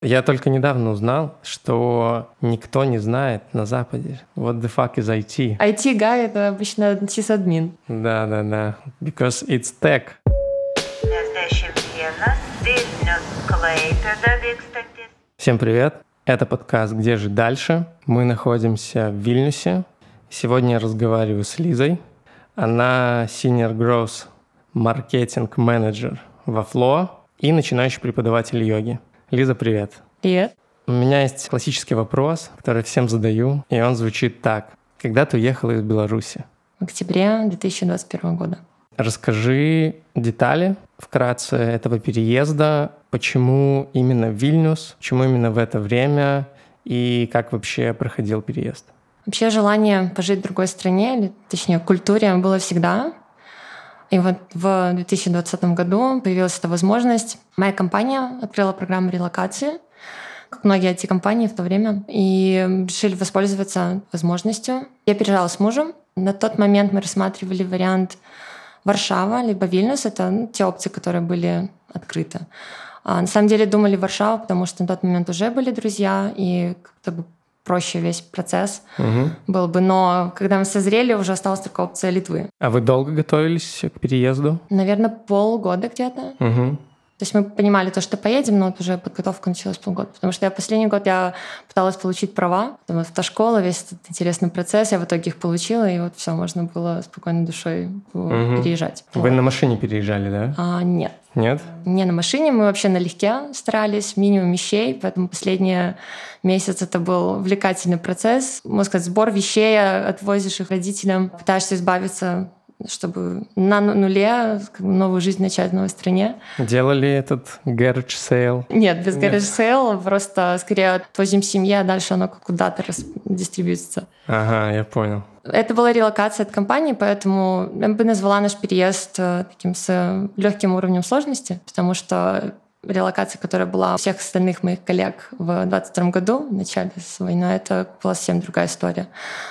Я только недавно узнал, что никто не знает на Западе. What the fuck is IT? IT-гай — это обычно сисадмин. Да-да-да. Because it's tech. Всем привет. Это подкаст «Где же дальше?». Мы находимся в Вильнюсе. Сегодня я разговариваю с Лизой. Она Senior Growth Marketing Manager во Flow и начинающий преподаватель йоги. Лиза, привет. Привет. У меня есть классический вопрос, который всем задаю, и он звучит так. Когда ты уехала из Беларуси? В октябре 2021 года. Расскажи детали вкратце этого переезда, почему именно Вильнюс, почему именно в это время и как вообще проходил переезд. Вообще желание пожить в другой стране, или точнее культуре, было всегда. И вот в 2020 году появилась эта возможность. Моя компания открыла программу релокации, как многие IT-компании в то время, и решили воспользоваться возможностью. Я переезжала с мужем. На тот момент мы рассматривали вариант Варшава либо Вильнюс. Это ну, те опции, которые были открыты. А на самом деле думали Варшава, потому что на тот момент уже были друзья, и как-то бы проще весь процесс угу. был бы. Но когда мы созрели, уже осталась только опция Литвы. А вы долго готовились к переезду? Наверное, полгода где-то. Угу. То есть мы понимали то, что поедем, но вот уже подготовка началась полгода. Потому что я последний год я пыталась получить права. Там автошкола, весь этот интересный процесс. Я в итоге их получила, и вот все, можно было спокойной душой угу. переезжать. Вы вот. на машине переезжали, да? А, нет. Нет? Не на машине, мы вообще налегке старались, минимум вещей, поэтому последние месяц это был увлекательный процесс. Можно сказать, сбор вещей, отвозишь их родителям, пытаешься избавиться чтобы на нуле новую жизнь начать в новой стране. Делали этот garage sale? Нет, без Нет. garage sale, просто скорее отвозим семье, а дальше оно куда-то дистрибьютится. Ага, я понял. Это была релокация от компании, поэтому я бы назвала наш переезд э, таким с легким уровнем сложности, потому что релокация, которая была у всех остальных моих коллег в 22 году, в начале с войны, это была совсем другая история.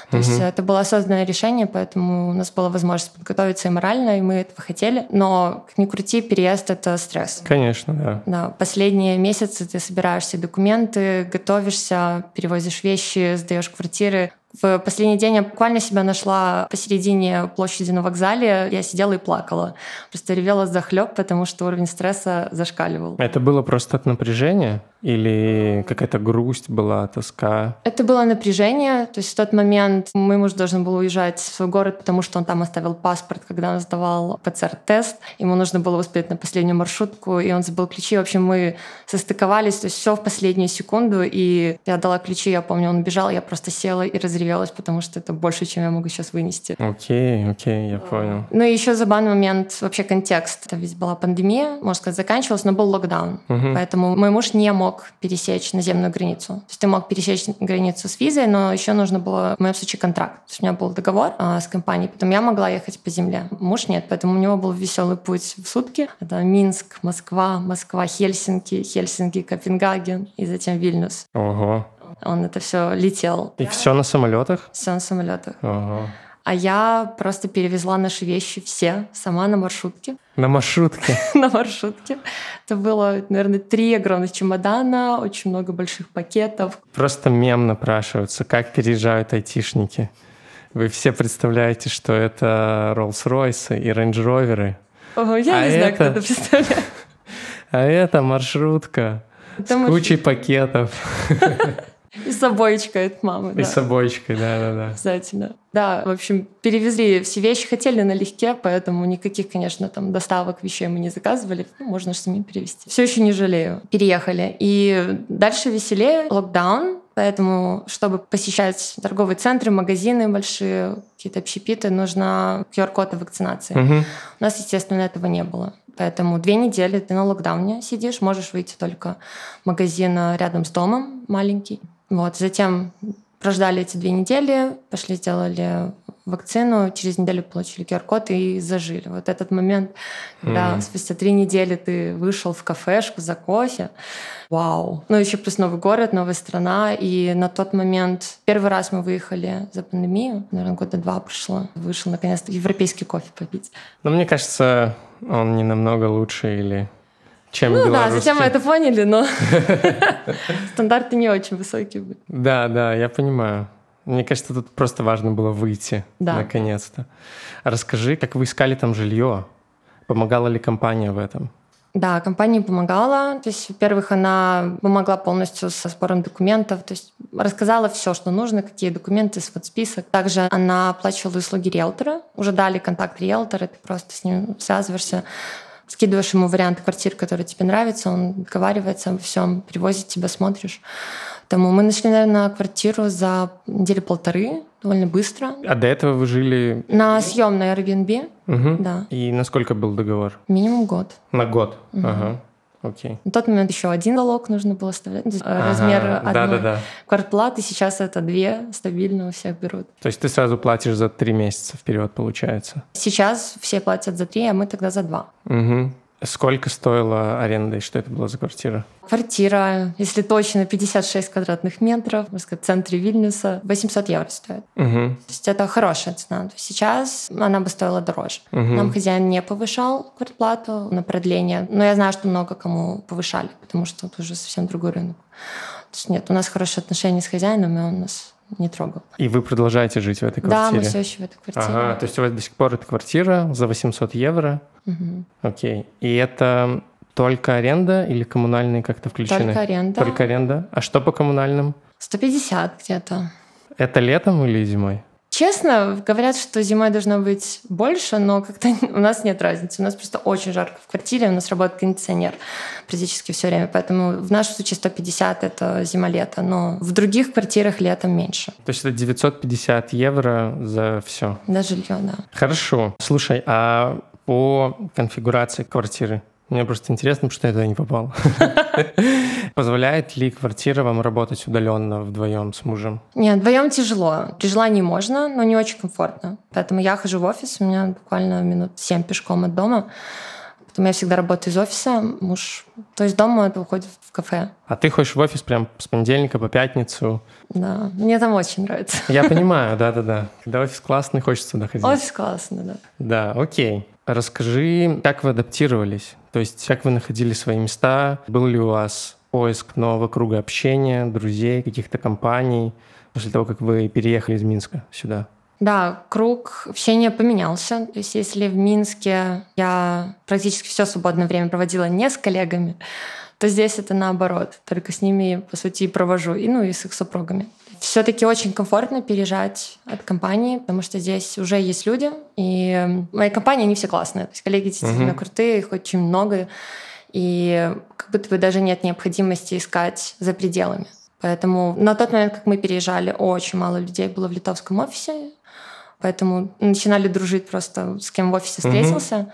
То угу. есть это было осознанное решение, поэтому у нас была возможность подготовиться и морально, и мы этого хотели. Но, как ни крути, переезд — это стресс. Конечно, да. Да, последние месяцы ты собираешь все документы, готовишься, перевозишь вещи, сдаешь квартиры, в последний день я буквально себя нашла посередине площади на вокзале. Я сидела и плакала. Просто ревела за хлеб, потому что уровень стресса зашкаливал. Это было просто от напряжения? Или какая-то грусть была, тоска? Это было напряжение. То есть в тот момент мой муж должен был уезжать в свой город, потому что он там оставил паспорт, когда он сдавал ПЦР-тест. Ему нужно было успеть на последнюю маршрутку, и он забыл ключи. В общем, мы состыковались, то есть все в последнюю секунду. И я дала ключи, я помню, он убежал, я просто села и разревелась, потому что это больше, чем я могу сейчас вынести. Окей, okay, окей, okay, я понял. Ну и еще забавный момент, вообще контекст. Это ведь была пандемия, можно сказать, заканчивалась, но был локдаун. Угу. Поэтому мой муж не мог мог пересечь наземную границу. То есть ты мог пересечь границу с визой, но еще нужно было, в моем случае, контракт. То есть у меня был договор а, с компанией, потом я могла ехать по земле. Муж нет, поэтому у него был веселый путь в сутки. Это Минск, Москва, Москва, Хельсинки, Хельсинки, Копенгаген и затем Вильнюс. Ого. Он это все летел. И все на самолетах? Все на самолетах. Ого. А я просто перевезла наши вещи все сама на маршрутке. На маршрутке? на маршрутке. Это было, наверное, три огромных чемодана, очень много больших пакетов. Просто мем напрашивается, как переезжают айтишники. Вы все представляете, что это Rolls-Royce и Range Rover. Я а не знаю, кто это представляет. А это маршрутка с кучей пакетов. И с от мамы. И да. с да-да-да. Обязательно. Да, в общем, перевезли все вещи, хотели налегке, поэтому никаких, конечно, там доставок вещей мы не заказывали. Ну, можно же самим перевезти. Все еще не жалею. Переехали. И дальше веселее. Локдаун, Поэтому, чтобы посещать торговые центры, магазины большие, какие-то общепиты, нужно QR-код вакцинации. Угу. У нас, естественно, этого не было. Поэтому две недели ты на локдауне сидишь, можешь выйти только в магазин рядом с домом маленький. Вот, затем прождали эти две недели, пошли сделали вакцину, через неделю получили QR-код и зажили. Вот этот момент, когда mm. спустя три недели ты вышел в кафешку за кофе, вау. Ну, еще плюс новый город, новая страна, и на тот момент первый раз мы выехали за пандемию, наверное, года два прошло, вышел наконец-то европейский кофе попить. Но мне кажется, он не намного луше или чем Ну да, затем мы это поняли, но стандарты не очень высокие были. Да, да, я понимаю. Мне кажется, тут просто важно было выйти, Да. наконец-то. Расскажи, как вы искали там жилье? Помогала ли компания в этом? Да, компания помогала. То есть, во-первых, она помогла полностью со сбором документов, то есть рассказала все, что нужно, какие документы, вот список. Также она оплачивала услуги риэлтора. Уже дали контакт риэлтора, ты просто с ним связываешься, скидываешь ему вариант квартир, который тебе нравится, он договаривается обо всем, привозит тебя, смотришь. Поэтому мы нашли, наверное, квартиру за недели полторы, довольно быстро. А до этого вы жили... На съемной Airbnb, Мгм. да, И насколько был договор? минимум год. На год? Ага. Окей. На тот момент еще один залог нужно было оставлять. Ну, Ага, Размер одной Да-да-да. квартплаты сейчас это две, стабильно у всех берут. То есть ты сразу платишь за три месяца вперед, получается? Сейчас все платят за три, а мы тогда за два. Угу. Сколько стоила аренда и что это была за квартира? Квартира, если точно, 56 квадратных метров, в центре Вильнюса, 800 евро стоит. Угу. То есть это хорошая цена. Сейчас она бы стоила дороже. Мгм. Нам хозяин не повышал квартплату на продление, но я знаю, что много кому повышали, потому что это уже совсем другой рынок. То есть нет, у нас хорошие отношения с хозяином, и он нас не трогал. И вы продолжаете жить в этой Да, квартире? мы все еще в этой квартире. Ага, то есть у вас до сих пор эта квартира за 800 евро? Мгм. Окей. И это только аренда или коммунальные как-то включены? Только аренда. Только аренда. А что по коммунальным? 150 где-то. Это летом или зимой? Честно, говорят, что зимой должно быть больше, но как-то у нас нет разницы. У нас просто очень жарко в квартире, у нас работает кондиционер практически все время. Поэтому в нашем случае 150 — это зима-лето, но в других квартирах летом меньше. То есть это 950 евро за все. На жилье, да. Хорошо. Слушай, а по конфигурации квартиры? Мне просто интересно, потому что я туда не попал. Позволяет ли квартира вам работать удаленно вдвоем с мужем? Нет, вдвоем тяжело. При желании можно, но не очень комфортно. Поэтому я хожу в офис, у меня буквально минут 7 пешком от дома. Поэтому я всегда работаю из офиса. Муж, то есть дома это уходит в кафе. А ты ходишь в офис прям с понедельника по пятницу? Да, мне там очень нравится. Я понимаю, да-да-да. Когда офис классный, хочется туда ходить. Офис классно, да. Да, окей. Расскажи, как вы адаптировались? То есть, как вы находили свои места? Был ли у вас поиск нового круга общения, друзей, каких-то компаний после того, как вы переехали из Минска сюда? Да, круг общения поменялся. То есть если в Минске я практически все свободное время проводила не с коллегами, то здесь это наоборот. Только с ними, по сути, провожу, и, ну и с их супругами. Все-таки очень комфортно переезжать от компании, потому что здесь уже есть люди, и моя компания, они все классные. То есть коллеги действительно Мгм. крутые, их очень много, и как будто бы даже нет необходимости искать за пределами. Поэтому на тот момент, как мы переезжали, очень мало людей было в литовском офисе, поэтому начинали дружить просто с кем в офисе встретился.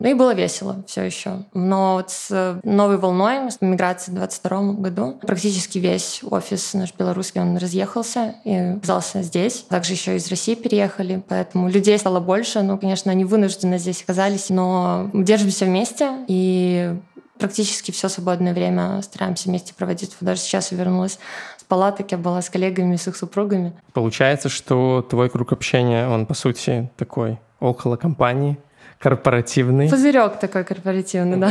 Ну и было весело все еще. Но вот с новой волной, с миграцией в 2022 году, практически весь офис наш белорусский, он разъехался и оказался здесь. Также еще из России переехали, поэтому людей стало больше. Ну, конечно, они вынуждены здесь оказались, но держимся вместе и практически все свободное время стараемся вместе проводить. Даже сейчас я вернулась с палаток, я была с коллегами, с их супругами. Получается, что твой круг общения, он, по сути, такой около компании, корпоративный. Пузырек такой корпоративный, да.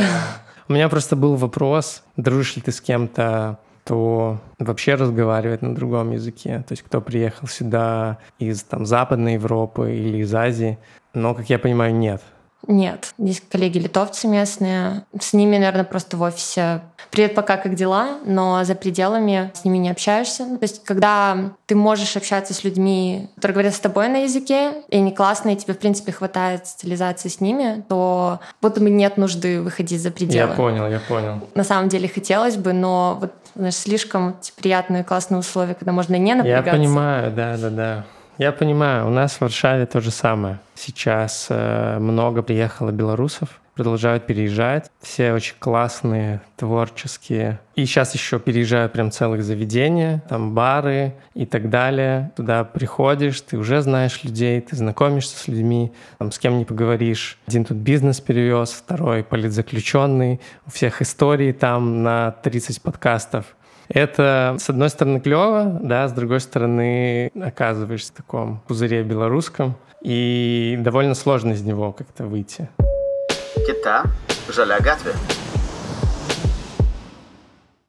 У меня просто был вопрос, дружишь ли ты с кем-то, кто вообще разговаривает на другом языке, то есть кто приехал сюда из там, Западной Европы или из Азии, но, как я понимаю, нет. Нет, есть коллеги литовцы местные. С ними, наверное, просто в офисе «Привет, пока, как дела?», но за пределами с ними не общаешься. То есть, когда ты можешь общаться с людьми, которые говорят с тобой на языке, и они классные, и тебе, в принципе, хватает социализации с ними, то будто бы нет нужды выходить за пределы. Я понял, я понял. На самом деле хотелось бы, но вот знаешь, слишком приятные, классные условия, когда можно не Я напрягаться. понимаю, да, да, да. Я понимаю, у нас в Варшаве то же самое. Сейчас э, много приехало белорусов, продолжают переезжать. Все очень классные, творческие. И сейчас еще переезжают прям целых заведения, там бары и так далее. Туда приходишь, ты уже знаешь людей, ты знакомишься с людьми, там с кем не поговоришь. Один тут бизнес перевез, второй политзаключенный. У всех истории там на 30 подкастов. Это, с одной стороны, клево, да, с другой стороны, оказываешься в таком пузыре белорусском, и довольно сложно из него как-то выйти. Kita žalia gatvė.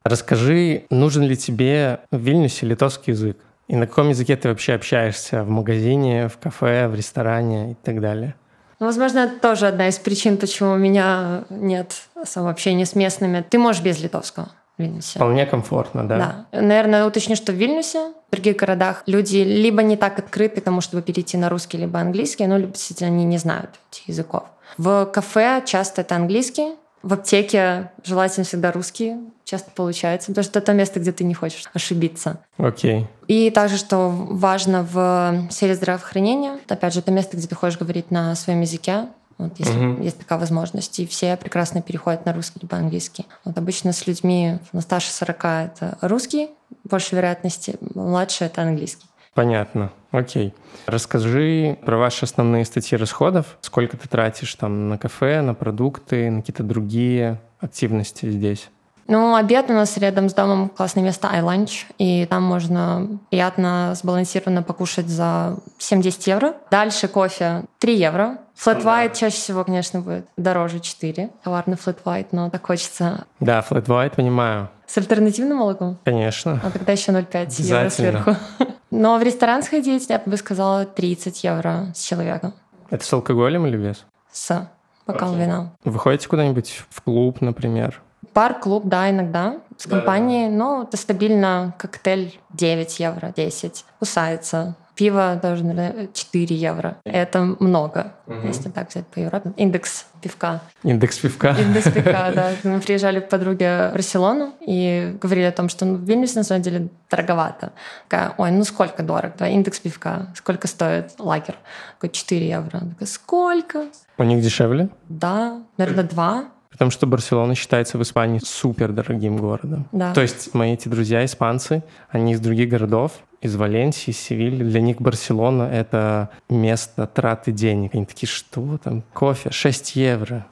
Расскажи, нужен ли тебе в Вильнюсе литовский язык? И на каком языке ты вообще общаешься в магазине, в кафе, в ресторане и так далее? Ну, возможно, это тоже одна из причин, почему у меня нет общения с местными. Ты можешь без литовского. Вильнюсе. Вполне комфортно, да? Да. Наверное, уточню, что в Вильнюсе, в других городах люди либо не так открыты к тому, чтобы перейти на русский, либо английский, но либо действительно они не знают этих языков. В кафе часто это английский, в аптеке желательно всегда русский, часто получается, потому что это то место, где ты не хочешь ошибиться. Окей. Okay. И также, что важно в сфере здравоохранения, опять же, это место, где ты хочешь говорить на своем языке, вот если угу. есть такая возможность. И все прекрасно переходят на русский либо английский. Вот обычно с людьми на старше 40 это русский, больше вероятности, младше это английский. Понятно. Окей. Расскажи про ваши основные статьи расходов. Сколько ты тратишь там на кафе, на продукты, на какие-то другие активности здесь? Ну, обед у нас рядом с домом классное место iLunch, и там можно приятно, сбалансированно покушать за 7-10 евро. Дальше кофе 3 евро. Flat white чаще всего, конечно, будет дороже 4. Товарный flat white, но так хочется. Да, flat white, понимаю. С альтернативным молоком? Конечно. А тогда еще 0,5 евро сверху. Но в ресторан сходить, я бы сказала, 30 евро с человека. Это с алкоголем или без? С. Бокал вина. Вы ходите куда-нибудь в клуб, например? Бар, клуб, да, иногда с компанией, да. но это стабильно коктейль 9 евро, 10. Кусается. Пиво тоже, наверное, 4 евро. Это много, угу. если так взять по Европе. Индекс пивка. Индекс пивка. Индекс пивка, да. Мы приезжали к подруге в Барселону и говорили о том, что ну, в Вильнюсе на самом деле дороговато. Такая, ой, ну сколько дорого? Да, индекс пивка. Сколько стоит лагер? Такой 4 евро. Такая, сколько? У них дешевле? Да, наверное, 2. Потому что Барселона считается в Испании супер дорогим городом. Да. То есть мои эти друзья испанцы, они из других городов, из Валенсии, из Севильи. Для них Барселона — это место траты денег. Они такие, что там? Кофе 6 евро.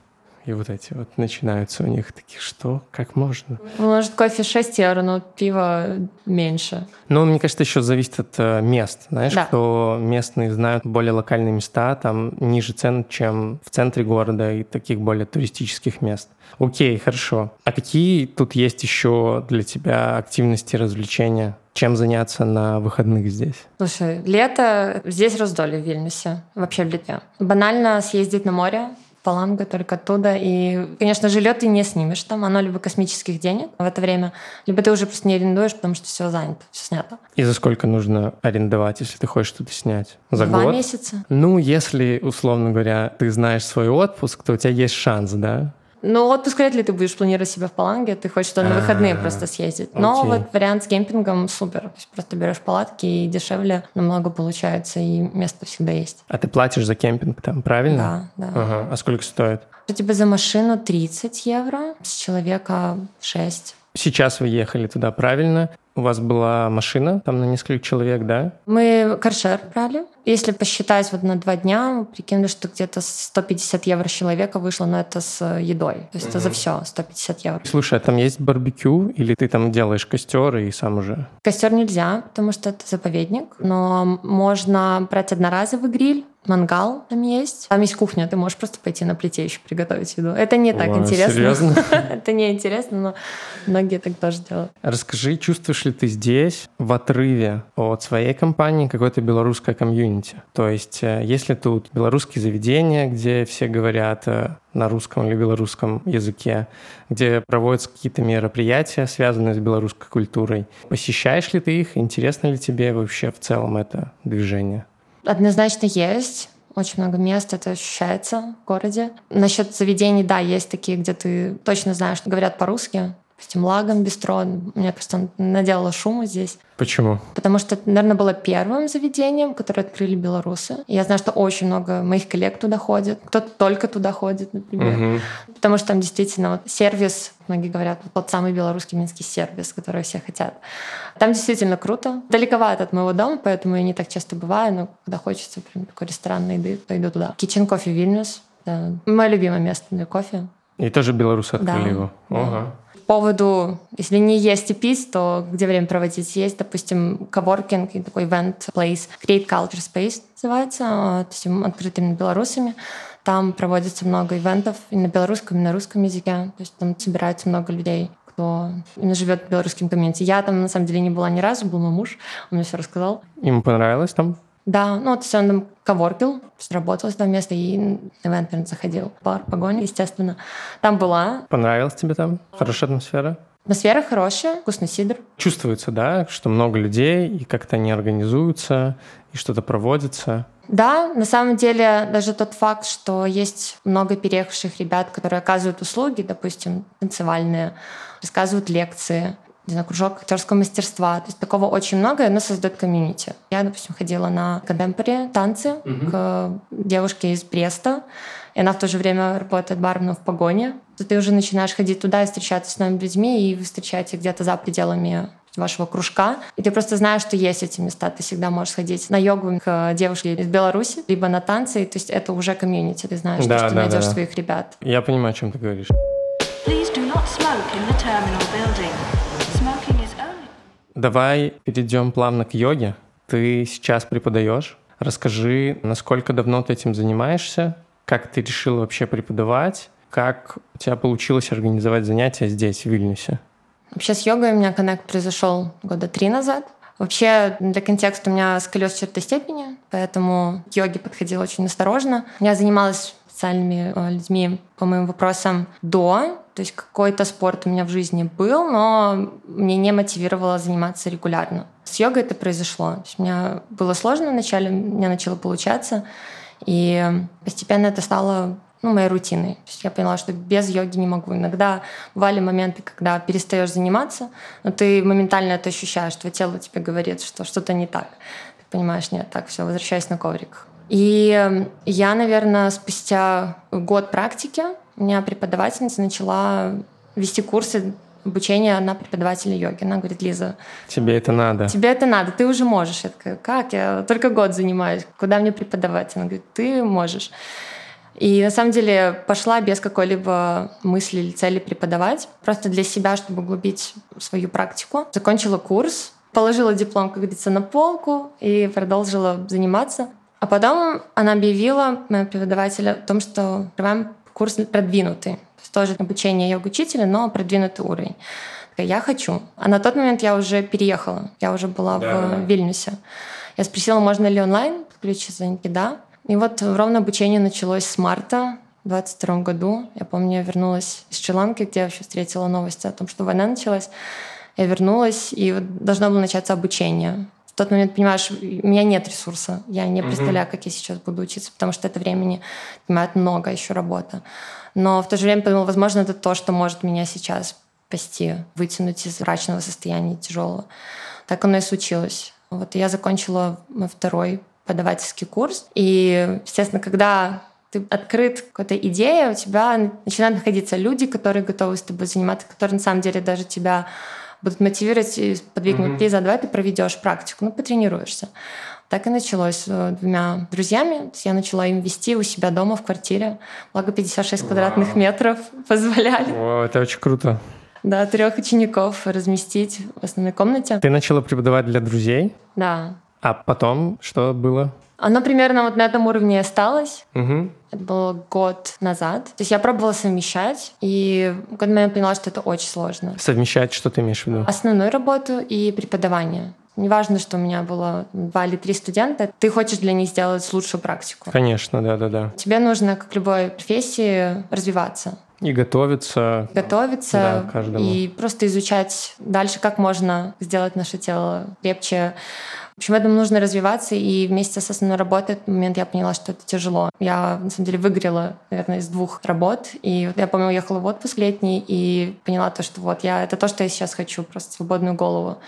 И вот эти вот начинаются у них такие, что? Как можно? Может, кофе 6 евро, но пиво меньше. Ну, мне кажется, еще зависит от э, мест. Знаешь, да. кто местные знают более локальные места, там ниже цен, чем в центре города и таких более туристических мест. Окей, хорошо. А какие тут есть еще для тебя активности, развлечения? Чем заняться на выходных здесь? Слушай, лето здесь раздолье в Вильнюсе, вообще в Литве. Банально съездить на море, Паланга только оттуда. И, конечно, жилье ты не снимешь там. Оно либо космических денег в это время, либо ты уже просто не арендуешь, потому что все занято, все снято. И за сколько нужно арендовать, если ты хочешь что-то снять? За Два год? месяца. Ну, если, условно говоря, ты знаешь свой отпуск, то у тебя есть шанс, да? Ну, отпуск вряд ли ты будешь планировать себя в Паланге, ты хочешь туда на выходные просто съездить. Но вот вариант с кемпингом супер. То есть просто берешь палатки и дешевле намного получается, и место всегда есть. А ты платишь за кемпинг там, правильно? Да, да. Ага. А сколько стоит? У тебя за машину 30 евро, с человека 6. Сейчас вы ехали туда, правильно? У вас была машина там на несколько человек, да? Мы каршер брали. Если посчитать вот на два дня, прикинули, что где-то 150 евро человека вышло, но это с едой. То есть угу. это за все 150 евро. Слушай, а там есть барбекю или ты там делаешь костер и сам уже? Костер нельзя, потому что это заповедник, но можно брать одноразовый гриль, мангал там есть. Там есть кухня, ты можешь просто пойти на плите еще приготовить еду. Это не так Ой, интересно. Серьезно? Это не интересно, но многие так тоже делают. Расскажи, чувствуешь ли ты здесь в отрыве от своей компании какое-то белорусское комьюнити? То есть э, если тут белорусские заведения, где все говорят э, на русском или белорусском языке, где проводятся какие-то мероприятия, связанные с белорусской культурой. Посещаешь ли ты их? Интересно ли тебе вообще в целом это движение? Однозначно есть. Очень много мест, это ощущается в городе. Насчет заведений, да, есть такие, где ты точно знаешь, что говорят по-русски. Допустим, Лагом Бистро, мне кажется, он наделала шума здесь. Почему? Потому что это, наверное, было первым заведением, которое открыли белорусы. Я знаю, что очень много моих коллег туда ходит. Кто-то только туда ходит, например. Угу. Потому что там действительно вот сервис, многие говорят, вот тот самый белорусский минский сервис, который все хотят. Там действительно круто. Далековато от моего дома, поэтому я не так часто бываю, но когда хочется прям такой ресторанной еды, то иду туда. Coffee Vilnius. Да. Мое любимое место для кофе. И тоже белорусы открыли да. его. Ага поводу, если не есть и пить, то где время проводить есть, допустим, коворкинг такой event place, Create Culture Space называется, то есть открытыми белорусами. Там проводится много ивентов и на белорусском, и на русском языке. То есть там собирается много людей кто именно живет в белорусском комьюнити. Я там, на самом деле, не была ни разу, был мой муж, он мне все рассказал. Ему понравилось там? Да, ну вот он там коворкил, работал там место и на наверное, заходил. Бар, погоня, естественно. Там была. Понравилось тебе там? Хорошая атмосфера? Атмосфера хорошая, вкусный сидр. Чувствуется, да, что много людей, и как-то они организуются, и что-то проводится. Да, на самом деле даже тот факт, что есть много переехавших ребят, которые оказывают услуги, допустим, танцевальные, рассказывают лекции, не знаю, кружок актерского мастерства. То есть такого очень много, и оно создает комьюнити. Я, допустим, ходила на контемпори танцы угу. к девушке из Бреста, и она в то же время работает барменом в погоне. То ты уже начинаешь ходить туда и встречаться с новыми людьми, и вы встречаете где-то за пределами вашего кружка, и ты просто знаешь, что есть эти места, ты всегда можешь сходить на йогу к девушке из Беларуси, либо на танцы, то есть это уже комьюнити, ты знаешь, да, что да, ты найдешь да. своих ребят. Я понимаю, о чем ты говоришь. Давай перейдем плавно к йоге. Ты сейчас преподаешь. Расскажи, насколько давно ты этим занимаешься, как ты решил вообще преподавать, как у тебя получилось организовать занятия здесь, в Вильнюсе? Вообще с йогой у меня коннект произошел года три назад. Вообще, для контекста у меня сколиоз четвертой степени, поэтому к йоге подходила очень осторожно. Я занималась специальными э, людьми по моим вопросам до, то есть какой-то спорт у меня в жизни был, но мне не мотивировало заниматься регулярно. С йогой это произошло. То есть у меня было сложно вначале, мне начало получаться, и постепенно это стало ну, моей рутиной. То есть я поняла, что без йоги не могу. Иногда бывали моменты, когда перестаешь заниматься, но ты моментально это ощущаешь, твое тело тебе говорит, что что-то не так. Ты понимаешь, нет, так, все, возвращайся на коврик. И я, наверное, спустя год практики у меня преподавательница начала вести курсы обучения на преподавателя йоги. Она говорит, Лиза... Тебе это надо. Тебе это надо, ты уже можешь. Я такая, как? Я только год занимаюсь. Куда мне преподавать? Она говорит, ты можешь. И на самом деле пошла без какой-либо мысли или цели преподавать, просто для себя, чтобы углубить свою практику. Закончила курс, положила диплом, как говорится, на полку и продолжила заниматься. А потом она объявила, моя преподавателя, о том, что открываем курс продвинутый. То есть тоже обучение йога-учителя, но продвинутый уровень. Я хочу. А на тот момент я уже переехала. Я уже была да. в Вильнюсе. Я спросила, можно ли онлайн подключиться. Они да. И вот ровно обучение началось с марта в 22 году. Я помню, я вернулась из Шри-Ланки, где я вообще встретила новости о том, что война началась. Я вернулась, и должно было начаться обучение. Тот момент, понимаешь, у меня нет ресурса. Я не представляю, как я сейчас буду учиться, потому что это времени понимает много еще работы. Но в то же время подумала, возможно, это то, что может меня сейчас спасти, вытянуть из мрачного состояния тяжелого. Так оно и случилось. Вот я закончила второй преподавательский курс. И, естественно, когда ты открыт какой-то идее, у тебя начинают находиться люди, которые готовы с тобой заниматься, которые на самом деле даже тебя будут мотивировать и подвигнуть. Mm-hmm. Лиза, давай ты проведешь практику, ну, потренируешься. Так и началось с э, двумя друзьями. Я начала им вести у себя дома в квартире. Благо 56 wow. квадратных метров позволяли. Wow, это очень круто. Да, трех учеников разместить в основной комнате. Ты начала преподавать для друзей? Да. А потом что было? Оно примерно вот на этом уровне осталось. Угу. Это было год назад. То есть я пробовала совмещать, и в какой-то момент поняла, что это очень сложно. Совмещать, что ты имеешь в виду? Основную работу и преподавание. Неважно, что у меня было два или три студента, ты хочешь для них сделать лучшую практику. Конечно, да-да-да. Тебе нужно, как любой профессии, развиваться. И готовиться. Готовиться. Да, каждому. И просто изучать дальше, как можно сделать наше тело крепче, в общем, этому нужно развиваться, и вместе с основной работой в момент я поняла, что это тяжело. Я, на самом деле, выгорела, наверное, из двух работ, и я, помню, уехала в отпуск летний, и поняла то, что вот я, это то, что я сейчас хочу, просто свободную голову.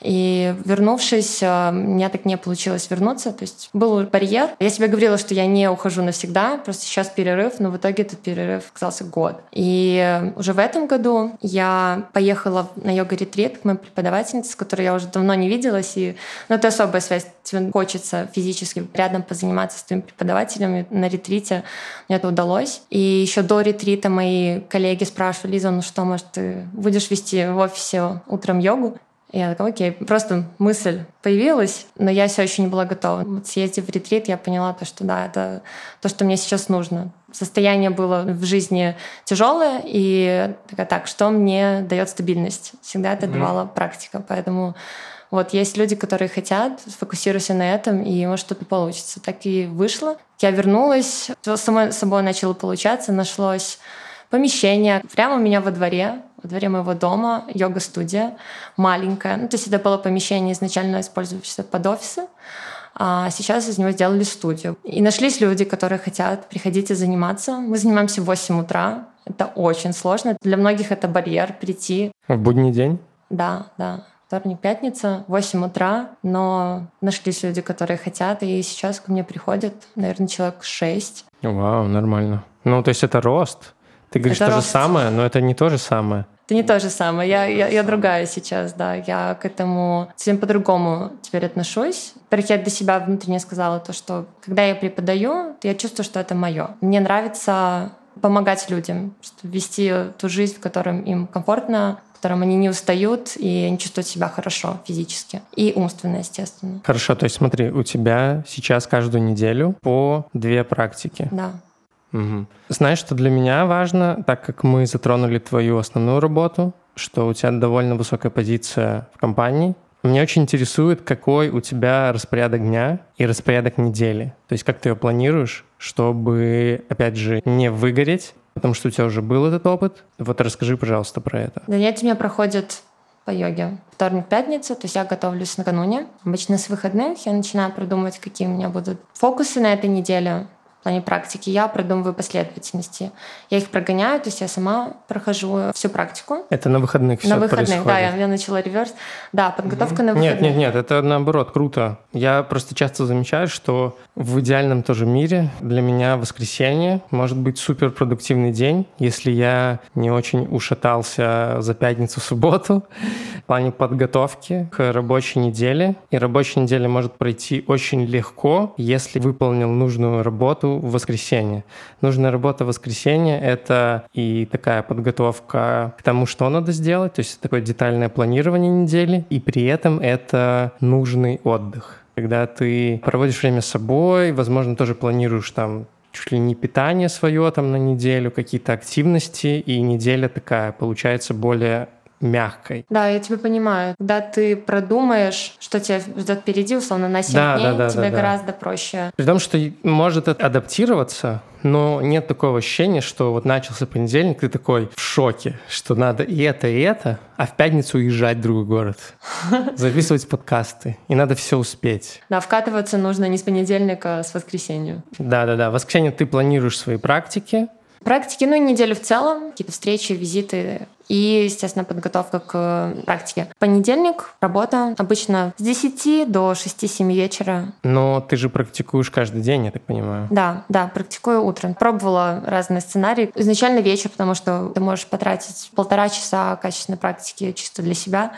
И вернувшись, э, у меня так не получилось вернуться. То есть был барьер. Я себе говорила, что я не ухожу навсегда, просто сейчас перерыв, но в итоге этот перерыв оказался год. И уже в этом году я поехала на йога-ретрит к моей преподавательнице, с которой я уже давно не виделась. И ну, это особая связь. Тебе хочется физически рядом позаниматься с твоим преподавателем на ретрите. Мне это удалось. И еще до ретрита мои коллеги спрашивали, Лиза, ну что, может, ты будешь вести в офисе утром йогу? Я такая, окей, просто мысль появилась, но я все еще не была готова. Вот съездив в ретрит, я поняла то, что да, это то, что мне сейчас нужно. Состояние было в жизни тяжелое, и такая, так, что мне дает стабильность? Всегда это mm-hmm. давала практика, поэтому вот есть люди, которые хотят, сфокусируйся на этом, и может что-то получится. Так и вышло. Я вернулась, само собой начало получаться, нашлось помещение прямо у меня во дворе, во дворе моего дома, йога-студия, маленькая. Ну, то есть это было помещение изначально использующееся под офисы, а сейчас из него сделали студию. И нашлись люди, которые хотят приходить и заниматься. Мы занимаемся в 8 утра. Это очень сложно. Для многих это барьер прийти. В будний день? Да, да. Вторник, пятница, 8 утра, но нашлись люди, которые хотят, и сейчас ко мне приходят, наверное, человек 6. Вау, нормально. Ну, то есть это рост. Ты говоришь это то рост. же самое, но это не то же самое. Это не то же самое. Я, я, я другая сейчас, да. Я к этому совсем по-другому теперь отношусь. Во-первых, я для себя внутренне сказала то, что когда я преподаю, то я чувствую, что это мое. Мне нравится помогать людям, вести ту жизнь, в которой им комфортно, в котором они не устают и они чувствуют себя хорошо физически и умственно, естественно. Хорошо, то есть смотри, у тебя сейчас каждую неделю по две практики. Да. Угу. Знаешь, что для меня важно, так как мы затронули твою основную работу, что у тебя довольно высокая позиция в компании, меня очень интересует, какой у тебя распорядок дня и распорядок недели. То есть как ты ее планируешь, чтобы, опять же, не выгореть, потому что у тебя уже был этот опыт. Вот расскажи, пожалуйста, про это. Занятия у меня проходят по йоге. Вторник, пятница, то есть я готовлюсь накануне. Обычно с выходных я начинаю продумывать, какие у меня будут фокусы на этой неделе, плане практики, я продумываю последовательности. Я их прогоняю, то есть я сама прохожу всю практику. Это на выходных все На выходных, происходит. да, я, я начала реверс. Да, подготовка mm-hmm. на выходных. Нет, нет, нет, это наоборот круто. Я просто часто замечаю, что в идеальном тоже мире для меня воскресенье может быть супер продуктивный день, если я не очень ушатался за пятницу, субботу в плане подготовки к рабочей неделе. И рабочая неделя может пройти очень легко, если выполнил нужную работу в воскресенье. Нужная работа в воскресенье — это и такая подготовка к тому, что надо сделать, то есть такое детальное планирование недели, и при этом это нужный отдых. Когда ты проводишь время с собой, возможно, тоже планируешь там чуть ли не питание свое там на неделю, какие-то активности, и неделя такая получается более мягкой. Да, я тебя понимаю. Когда ты продумаешь, что тебя ждет впереди, условно, на 7 да, дней, да, да, тебе да, гораздо да. проще. При том, что может это адаптироваться, но нет такого ощущения, что вот начался понедельник, ты такой в шоке, что надо и это, и это, а в пятницу уезжать в другой город, записывать подкасты, и надо все успеть. Да, вкатываться нужно не с понедельника, а с воскресенья. Да-да-да, в воскресенье ты планируешь свои практики, Практики, ну и неделю в целом, какие-то встречи, визиты и, естественно, подготовка к практике. Понедельник, работа обычно с 10 до 6-7 вечера. Но ты же практикуешь каждый день, я так понимаю. Да, да, практикую утром. Пробовала разные сценарии. Изначально вечер, потому что ты можешь потратить полтора часа качественной практики чисто для себя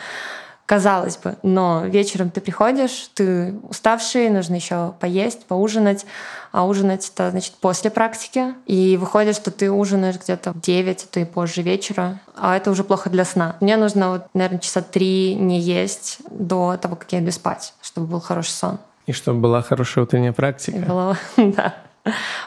казалось бы. Но вечером ты приходишь, ты уставший, нужно еще поесть, поужинать. А ужинать это значит после практики. И выходит, что ты ужинаешь где-то в 9, а то и позже вечера. А это уже плохо для сна. Мне нужно, вот, наверное, часа три не есть до того, как я иду спать, чтобы был хороший сон. И чтобы была хорошая утренняя практика. И была, да.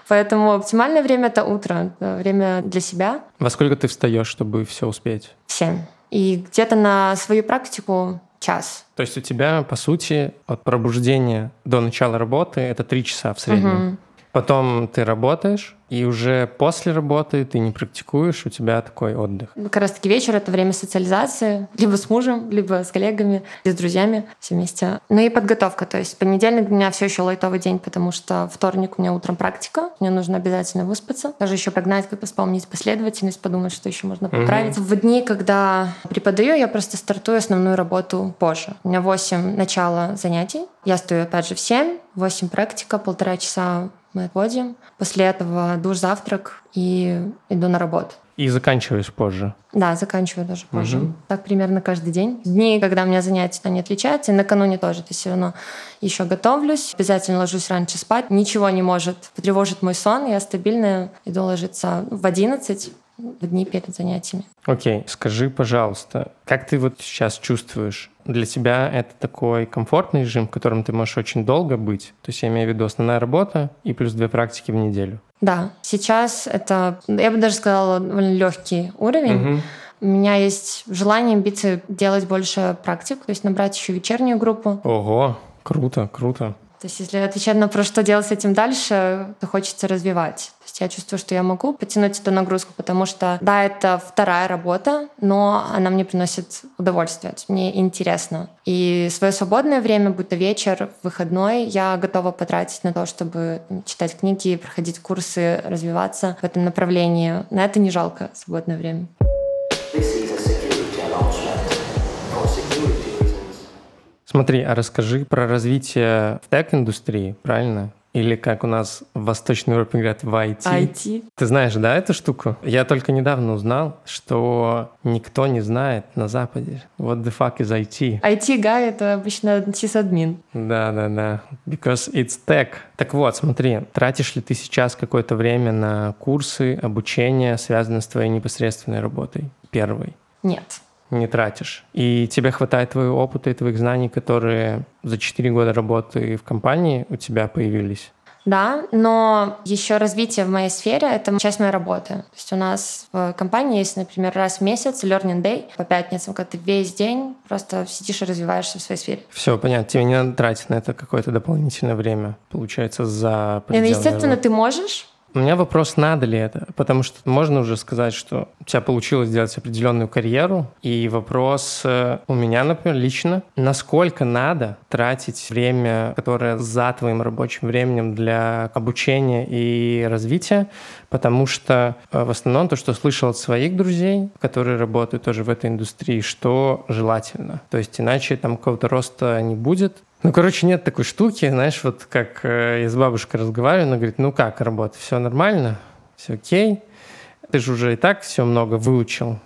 Поэтому оптимальное время это утро, время для себя. Во сколько ты встаешь, чтобы все успеть? В семь. И где-то на свою практику час. То есть у тебя, по сути, от пробуждения до начала работы это три часа в среднем. Угу. Потом ты работаешь, и уже после работы ты не практикуешь, у тебя такой отдых. Как раз таки вечер — это время социализации, либо с мужем, либо с коллегами, с друзьями, все вместе. Ну и подготовка, то есть понедельник у меня все еще лайтовый день, потому что вторник у меня утром практика, мне нужно обязательно выспаться, даже еще прогнать, как исполнить последовательность, подумать, что еще можно поправить. Угу. В дни, когда преподаю, я просто стартую основную работу позже. У меня 8 начала занятий, я стою опять же в 7, 8 практика, полтора часа мы отводим. После этого душ, завтрак и иду на работу. И заканчиваешь позже? Да, заканчиваю даже позже. Угу. Так примерно каждый день. Дни, когда у меня занятия не отличаются, и накануне тоже. То есть все равно еще готовлюсь, обязательно ложусь раньше спать. Ничего не может потревожить мой сон. Я стабильно иду ложиться в 11, в дни перед занятиями. Окей, okay. скажи, пожалуйста, как ты вот сейчас чувствуешь? Для тебя это такой комфортный режим, в котором ты можешь очень долго быть? То есть я имею в виду основная работа и плюс две практики в неделю. Да, сейчас это, я бы даже сказала, довольно легкий уровень. Угу. У меня есть желание, амбиции делать больше практик, то есть набрать еще вечернюю группу. Ого, круто, круто. То есть если отвечать на вопрос, что делать с этим дальше, то хочется развивать. То есть я чувствую, что я могу потянуть эту нагрузку, потому что, да, это вторая работа, но она мне приносит удовольствие, мне интересно. И свое свободное время, будь то вечер, выходной, я готова потратить на то, чтобы читать книги, проходить курсы, развиваться в этом направлении. На это не жалко свободное время. Смотри, а расскажи про развитие в тег-индустрии, правильно? Или как у нас в Восточной Европе говорят, в IT. IT. Ты знаешь, да, эту штуку? Я только недавно узнал, что никто не знает на Западе. What the fuck is IT? IT-гай — это обычно сисадмин. Да-да-да. Because it's tech. Так вот, смотри, тратишь ли ты сейчас какое-то время на курсы, обучение, связанное с твоей непосредственной работой? Первый. Нет не тратишь. И тебе хватает твоего опыта и твоих знаний, которые за 4 года работы в компании у тебя появились. Да, но еще развитие в моей сфере — это часть моей работы. То есть у нас в компании есть, например, раз в месяц learning day по пятницам, когда ты весь день просто сидишь и развиваешься в своей сфере. Все, понятно. Тебе не надо тратить на это какое-то дополнительное время, получается, за Естественно, работы. ты можешь, у меня вопрос, надо ли это, потому что можно уже сказать, что у тебя получилось сделать определенную карьеру, и вопрос э, у меня, например, лично, насколько надо тратить время, которое за твоим рабочим временем для обучения и развития, потому что э, в основном то, что слышал от своих друзей, которые работают тоже в этой индустрии, что желательно. То есть иначе там какого-то роста не будет, ну, короче, нет такой штуки, знаешь, вот как э, я с бабушкой разговариваю, она говорит, ну как работа, все нормально, все окей, ты же уже и так все много выучил,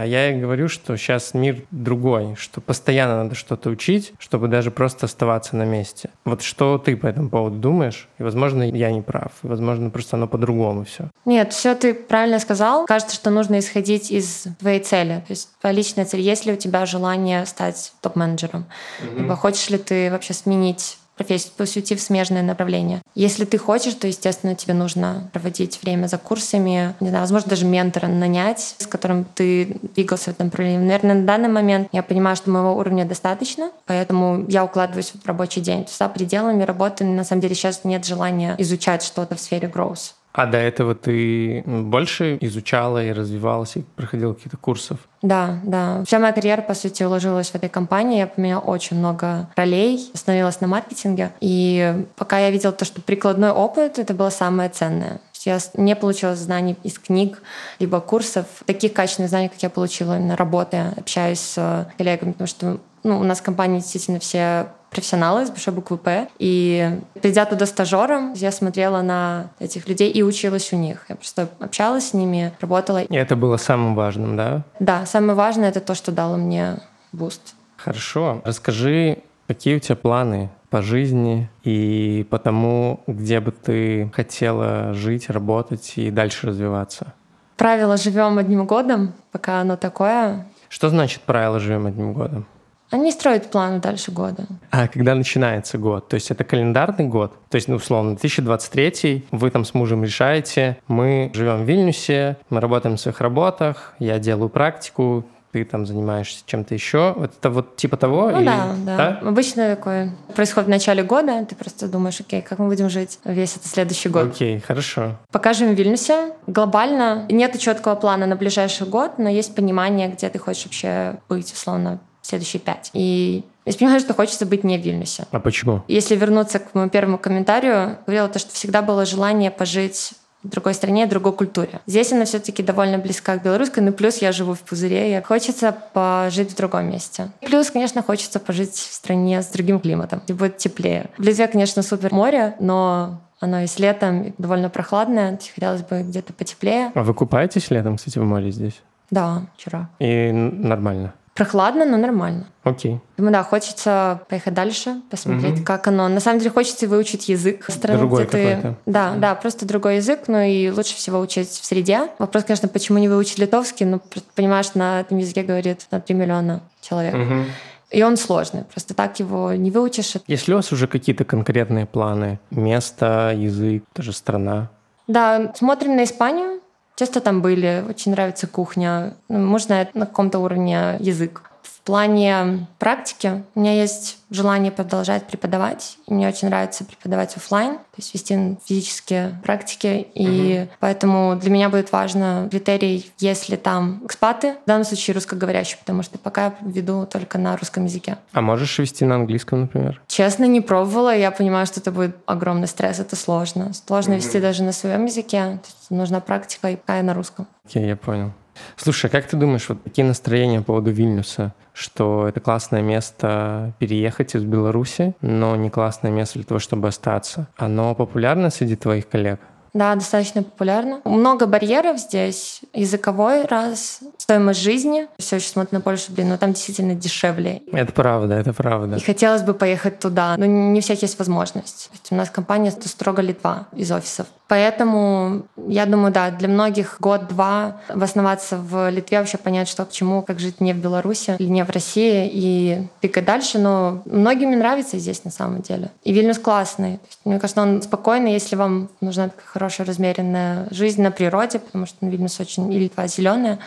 а я ей говорю, что сейчас мир другой, что постоянно надо что-то учить, чтобы даже просто оставаться на месте. Вот что ты по этому поводу думаешь? И, возможно, я не прав. И, возможно, просто оно по-другому все. Нет, все ты правильно сказал. Кажется, что нужно исходить из твоей цели. То есть твоя личная цель. Есть ли у тебя желание стать топ-менеджером? Mm-hmm. Либо хочешь ли ты вообще сменить профессию, посвятив смежное направление. Если ты хочешь, то, естественно, тебе нужно проводить время за курсами, не знаю, возможно, даже ментора нанять, с которым ты двигался в этом направлении. Наверное, на данный момент я понимаю, что моего уровня достаточно, поэтому я укладываюсь в рабочий день. За пределами работы, на самом деле, сейчас нет желания изучать что-то в сфере growth. А до этого ты больше изучала и развивалась, и проходила какие-то курсов? Да, да. Вся моя карьера, по сути, уложилась в этой компании. Я поменяла очень много ролей, остановилась на маркетинге. И пока я видела то, что прикладной опыт — это было самое ценное. Я не получила знаний из книг, либо курсов, таких качественных знаний, как я получила именно работая, общаясь с коллегами, потому что ну, у нас в компании действительно все профессионалы с большой буквы «П». И придя туда стажером, я смотрела на этих людей и училась у них. Я просто общалась с ними, работала. И это было самым важным, да? Да, самое важное — это то, что дало мне boost. Хорошо. Расскажи, какие у тебя планы по жизни и по тому, где бы ты хотела жить, работать и дальше развиваться? Правило «живем одним годом», пока оно такое. Что значит правило «живем одним годом»? Не строить планы дальше года. А когда начинается год? То есть это календарный год? То есть, ну, условно, 2023, вы там с мужем решаете, мы живем в Вильнюсе, мы работаем в своих работах, я делаю практику, ты там занимаешься чем-то еще. Вот это вот типа того? Ну или... да, да, да. Обычно такое происходит в начале года, ты просто думаешь, окей, как мы будем жить весь этот следующий год. Окей, хорошо. Пока живем в Вильнюсе, глобально нет четкого плана на ближайший год, но есть понимание, где ты хочешь вообще быть, условно, следующие пять. И я понимаю, что хочется быть не в Вильнюсе. А почему? Если вернуться к моему первому комментарию, говорила то, что всегда было желание пожить в другой стране, в другой культуре. Здесь она все-таки довольно близка к белорусской, ну плюс я живу в Пузыре, и хочется пожить в другом месте. Плюс, конечно, хочется пожить в стране с другим климатом, где будет теплее. В Литве, конечно, супер море, но оно и с летом довольно прохладное, хотелось бы где-то потеплее. А вы купаетесь летом, кстати, в море здесь? Да, вчера. И нормально? Прохладно, но нормально. Окей. Думаю, да, хочется поехать дальше, посмотреть, угу. как оно. На самом деле хочется выучить язык страны, другой где ты... Да, да, просто другой язык, ну и лучше всего учить в среде. Вопрос, конечно, почему не выучить литовский, ну, понимаешь, на этом языке говорит на 3 миллиона человек. Угу. И он сложный, просто так его не выучишь. Есть ли у вас уже какие-то конкретные планы? Место, язык, даже страна? Да, смотрим на Испанию. Часто там были, очень нравится кухня. Ну, можно на каком-то уровне язык. В плане практики у меня есть желание продолжать преподавать. И мне очень нравится преподавать офлайн, то есть вести физические практики. И угу. поэтому для меня будет важно критерий, если там экспаты, в данном случае русскоговорящие, потому что пока я веду только на русском языке. А можешь вести на английском, например? Честно, не пробовала. Я понимаю, что это будет огромный стресс, это сложно. Сложно угу. вести даже на своем языке. нужна практика и пока я на русском. Окей, okay, я понял. Слушай, а как ты думаешь, вот какие настроения по поводу Вильнюса? Что это классное место переехать из Беларуси, но не классное место для того, чтобы остаться. Оно популярно среди твоих коллег? Да, достаточно популярно. Много барьеров здесь. Языковой раз, стоимость жизни. Все еще смотрю на Польшу, блин, но там действительно дешевле. Это правда, это правда. И хотелось бы поехать туда, но не у всех есть возможность. у нас компания строго Литва из офисов. Поэтому я думаю, да, для многих год-два обосноваться в Литве, вообще понять, что к чему, как жить не в Беларуси или не в России и тыкать дальше. Но многим нравится здесь на самом деле. И Вильнюс классный. Есть, мне кажется, он спокойный, если вам нужна такая хорошая размеренная жизнь на природе, потому что Вильнюс очень и Литва зеленая,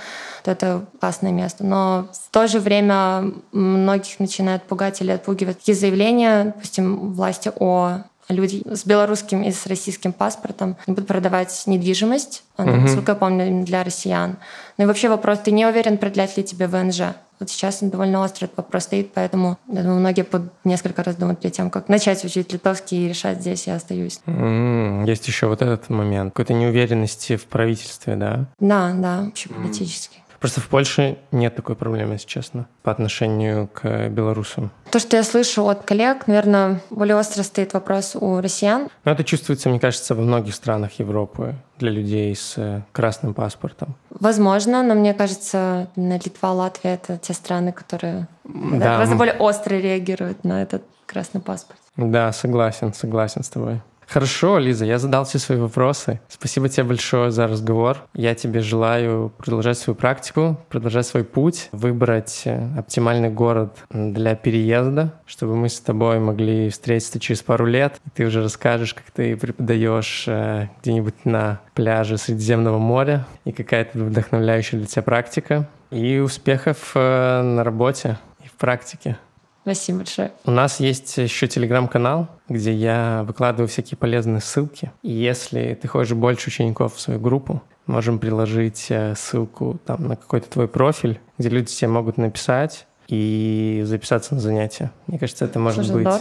то это классное место. Но в то же время многих начинает пугать или отпугивать такие заявления, допустим, власти о люди с белорусским и с российским паспортом будут продавать недвижимость, угу. насколько я помню, для россиян. Ну и вообще вопрос, ты не уверен, продлять ли тебе ВНЖ? Вот сейчас он довольно острый этот вопрос стоит, поэтому я думаю, многие будут несколько раз думать перед тем, как начать учить литовский и решать, здесь я остаюсь. Есть еще вот этот момент, какой-то неуверенности в правительстве, да? Да, да, вообще политически. Просто в Польше нет такой проблемы, если честно, по отношению к белорусам. То, что я слышу от коллег, наверное, более остро стоит вопрос у россиян. Но это чувствуется, мне кажется, во многих странах Европы для людей с э, красным паспортом. Возможно, но мне кажется, на Литва, Латвия — это те страны, которые да. гораздо более остро реагируют на этот красный паспорт. Да, согласен, согласен с тобой. Хорошо, Лиза, я задал все свои вопросы. Спасибо тебе большое за разговор. Я тебе желаю продолжать свою практику, продолжать свой путь, выбрать э, оптимальный город для переезда, чтобы мы с тобой могли встретиться через пару лет. И ты уже расскажешь, как ты преподаешь э, где-нибудь на пляже Средиземного моря и какая-то вдохновляющая для тебя практика. И успехов э, на работе и в практике. Спасибо большое. У нас есть еще телеграм-канал, где я выкладываю всякие полезные ссылки. И если ты хочешь больше учеников в свою группу, можем приложить э, ссылку там на какой-то твой профиль, где люди тебе могут написать и записаться на занятия. Мне кажется, это может Слушай, быть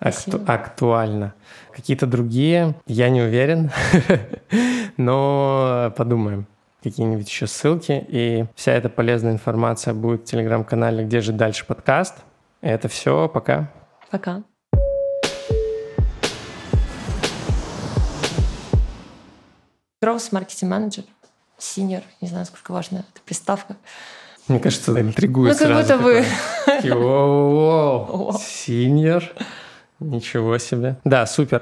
акту- актуально. Какие-то другие, я не уверен, но подумаем какие-нибудь еще ссылки. И вся эта полезная информация будет в телеграм-канале «Где же дальше подкаст». Это все. Пока. Пока. Growth маркетинг менеджер, синер, не знаю, сколько важна эта приставка. Мне кажется, это интригует Ну, как будто вы. Синьор. Ничего себе. Да, супер.